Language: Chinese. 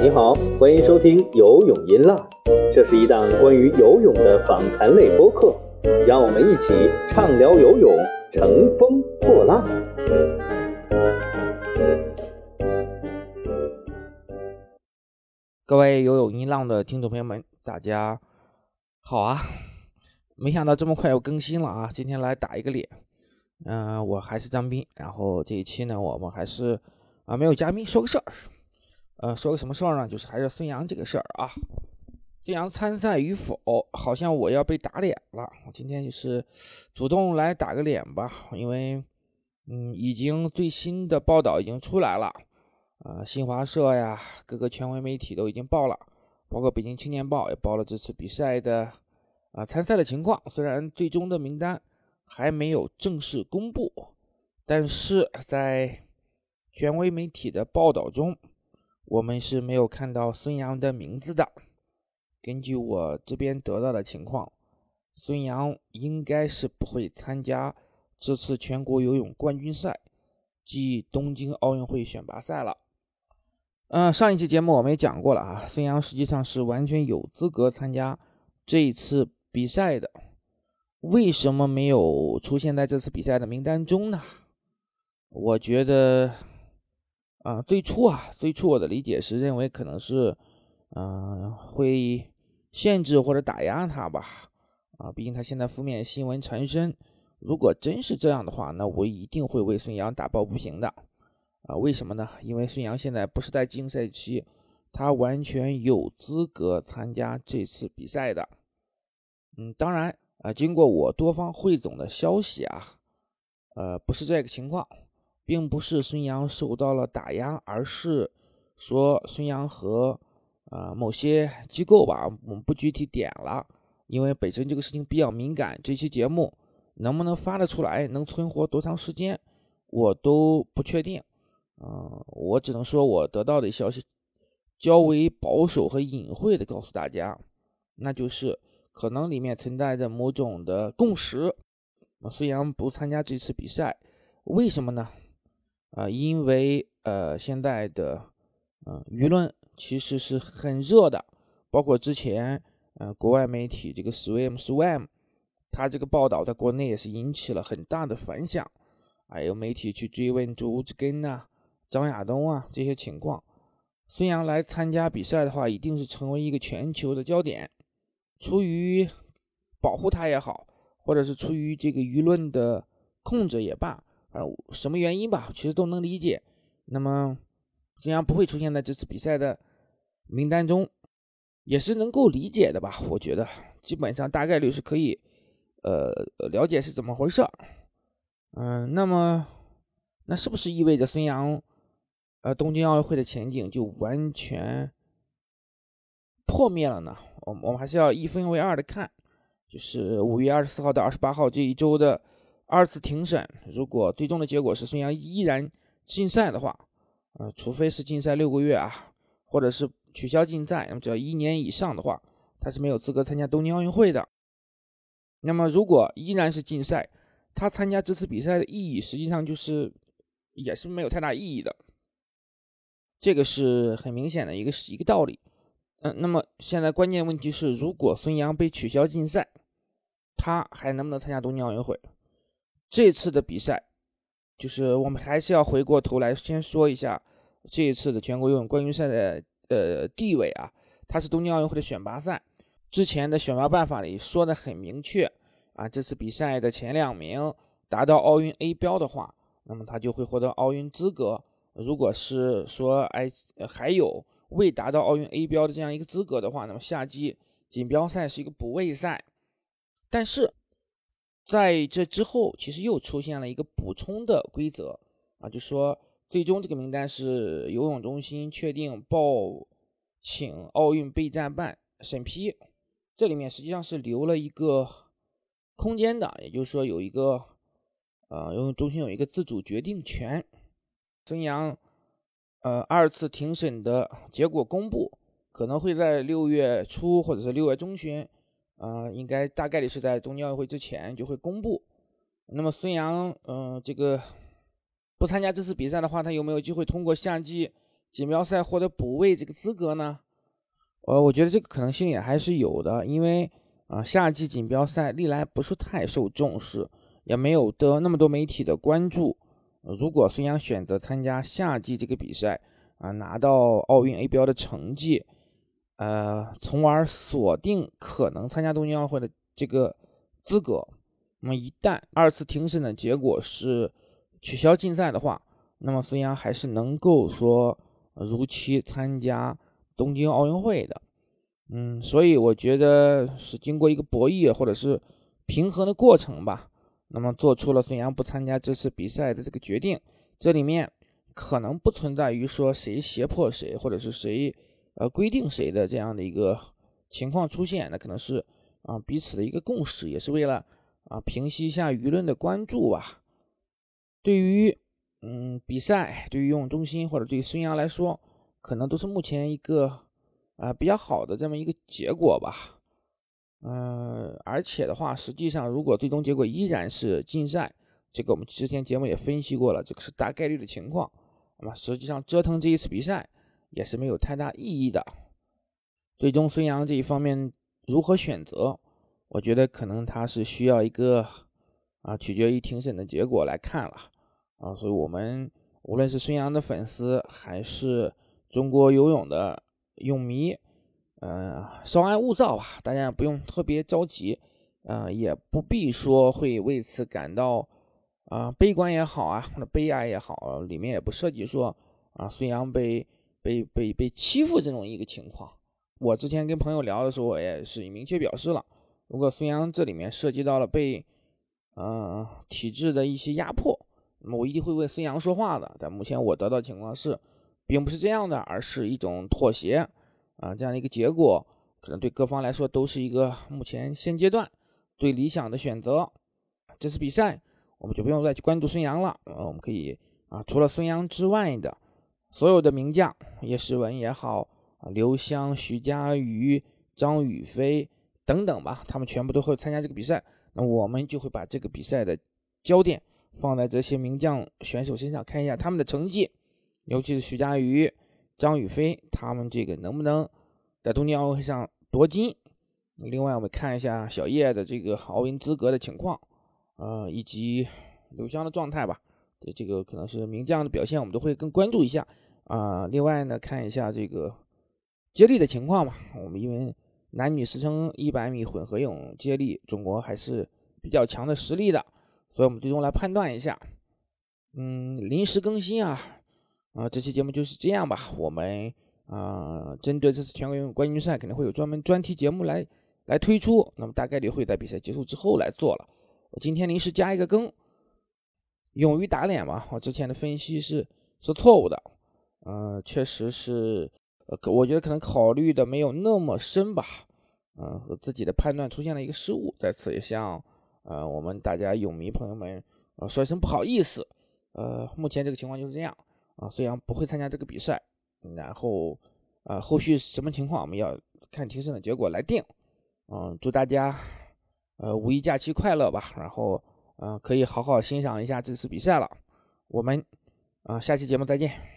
你好，欢迎收听游泳音浪，这是一档关于游泳的访谈类播客，让我们一起畅聊游泳，乘风破浪。各位游泳音浪的听众朋友们，大家好啊！没想到这么快又更新了啊！今天来打一个脸，嗯、我还是张斌。然后这一期呢，我们还是啊没有嘉宾，说个事儿，呃，说个什么事儿呢？就是还是孙杨这个事儿啊。孙杨参赛与否，好像我要被打脸了。我今天就是主动来打个脸吧，因为嗯，已经最新的报道已经出来了。啊，新华社呀，各个权威媒体都已经报了，包括北京青年报也报了这次比赛的啊参赛的情况。虽然最终的名单还没有正式公布，但是在权威媒体的报道中，我们是没有看到孙杨的名字的。根据我这边得到的情况，孙杨应该是不会参加这次全国游泳冠军赛暨东京奥运会选拔赛了。嗯，上一期节目我们也讲过了啊，孙杨实际上是完全有资格参加这一次比赛的，为什么没有出现在这次比赛的名单中呢？我觉得，啊，最初啊，最初我的理解是认为可能是，嗯、会限制或者打压他吧，啊，毕竟他现在负面新闻缠身，如果真是这样的话，那我一定会为孙杨打抱不平的。啊，为什么呢？因为孙杨现在不是在禁赛期，他完全有资格参加这次比赛的。嗯，当然啊，经过我多方汇总的消息啊，呃，不是这个情况，并不是孙杨受到了打压，而是说孙杨和啊、呃、某些机构吧，我们不具体点了，因为本身这个事情比较敏感，这期节目能不能发得出来，能存活多长时间，我都不确定。啊、我只能说，我得到的消息较为保守和隐晦的告诉大家，那就是可能里面存在着某种的共识。孙杨不参加这次比赛，为什么呢？啊、因为呃，现在的呃舆论其实是很热的，包括之前呃国外媒体这个 Swim Swam，他这个报道在国内也是引起了很大的反响，还有媒体去追问朱志根呐。张亚东啊，这些情况，孙杨来参加比赛的话，一定是成为一个全球的焦点。出于保护他也好，或者是出于这个舆论的控制也罢，啊，什么原因吧，其实都能理解。那么，孙杨不会出现在这次比赛的名单中，也是能够理解的吧？我觉得，基本上大概率是可以，呃，了解是怎么回事。嗯，那么，那是不是意味着孙杨？呃，东京奥运会的前景就完全破灭了呢？我我们还是要一分为二的看，就是五月二十四号到二十八号这一周的二次庭审，如果最终的结果是孙杨依然禁赛的话，呃，除非是禁赛六个月啊，或者是取消禁赛，那么只要一年以上的话，他是没有资格参加东京奥运会的。那么如果依然是禁赛，他参加这次比赛的意义实际上就是也是没有太大意义的。这个是很明显的一个一个道理，嗯、那么现在关键问题是，如果孙杨被取消禁赛，他还能不能参加东京奥运会？这次的比赛，就是我们还是要回过头来先说一下这一次的全国游泳冠军赛的呃地位啊，它是东京奥运会的选拔赛，之前的选拔办法里说的很明确啊，这次比赛的前两名达到奥运 A 标的话，那么他就会获得奥运资格。如果是说，哎，还有未达到奥运 A 标的这样一个资格的话，那么夏季锦标赛是一个补位赛。但是在这之后，其实又出现了一个补充的规则啊，就说最终这个名单是游泳中心确定报请奥运备战办审批，这里面实际上是留了一个空间的，也就是说有一个呃游泳中心有一个自主决定权。孙杨，呃，二次庭审的结果公布可能会在六月初或者是六月中旬，呃，应该大概率是在东京奥运会之前就会公布。那么孙杨，嗯，这个不参加这次比赛的话，他有没有机会通过夏季锦标赛获得补位这个资格呢？呃，我觉得这个可能性也还是有的，因为啊，夏季锦标赛历来不是太受重视，也没有得那么多媒体的关注。如果孙杨选择参加夏季这个比赛，啊，拿到奥运 A 标的成绩，呃，从而锁定可能参加东京奥运会的这个资格。那么一旦二次庭审的结果是取消禁赛的话，那么孙杨还是能够说如期参加东京奥运会的。嗯，所以我觉得是经过一个博弈或者是平衡的过程吧，那么做出了孙杨不参加这次比赛的这个决定。这里面可能不存在于说谁胁迫谁，或者是谁呃规定谁的这样的一个情况出现，那可能是啊彼此的一个共识，也是为了。啊，平息一下舆论的关注吧。对于嗯比赛，对于游泳中心或者对于孙杨来说，可能都是目前一个啊比较好的这么一个结果吧。嗯，而且的话，实际上如果最终结果依然是禁赛，这个我们之前节目也分析过了，这个是大概率的情况。那么实际上折腾这一次比赛也是没有太大意义的。最终孙杨这一方面如何选择？我觉得可能他是需要一个啊，取决于庭审的结果来看了啊，所以我们无论是孙杨的粉丝还是中国游泳的泳迷，呃，稍安勿躁吧，大家不用特别着急，呃，也不必说会为此感到啊悲观也好啊，或者悲哀也好，里面也不涉及说啊孙杨被被被被欺负这种一个情况。我之前跟朋友聊的时候，我也是明确表示了。如果孙杨这里面涉及到了被，呃，体制的一些压迫，那么我一定会为孙杨说话的。但目前我得到的情况是，并不是这样的，而是一种妥协，啊，这样的一个结果，可能对各方来说都是一个目前现阶段最理想的选择。这次比赛我们就不用再去关注孙杨了，我们可以啊，除了孙杨之外的所有的名将，叶诗文也好，刘湘、徐嘉余、张雨霏。等等吧，他们全部都会参加这个比赛，那我们就会把这个比赛的焦点放在这些名将选手身上，看一下他们的成绩，尤其是徐嘉余、张雨霏，他们这个能不能在东京奥运会上夺金？另外，我们看一下小叶的这个奥运资格的情况，呃，以及刘湘的状态吧。这这个可能是名将的表现，我们都会更关注一下啊。另外呢，看一下这个接力的情况吧，我们因为。男女十乘一百米混合泳接力，中国还是比较强的实力的，所以我们最终来判断一下。嗯，临时更新啊，啊，这期节目就是这样吧。我们啊，针对这次全国游泳冠军赛，肯定会有专门专题节目来来推出。那么大概率会在比赛结束之后来做了。我今天临时加一个更，勇于打脸嘛。我之前的分析是是错误的，呃，确实是，呃，我觉得可能考虑的没有那么深吧。嗯，和自己的判断出现了一个失误，在此也向呃我们大家泳迷朋友们呃说一声不好意思。呃，目前这个情况就是这样啊，虽然不会参加这个比赛，然后啊后续什么情况我们要看庭审的结果来定。嗯，祝大家呃五一假期快乐吧，然后嗯可以好好欣赏一下这次比赛了。我们啊下期节目再见。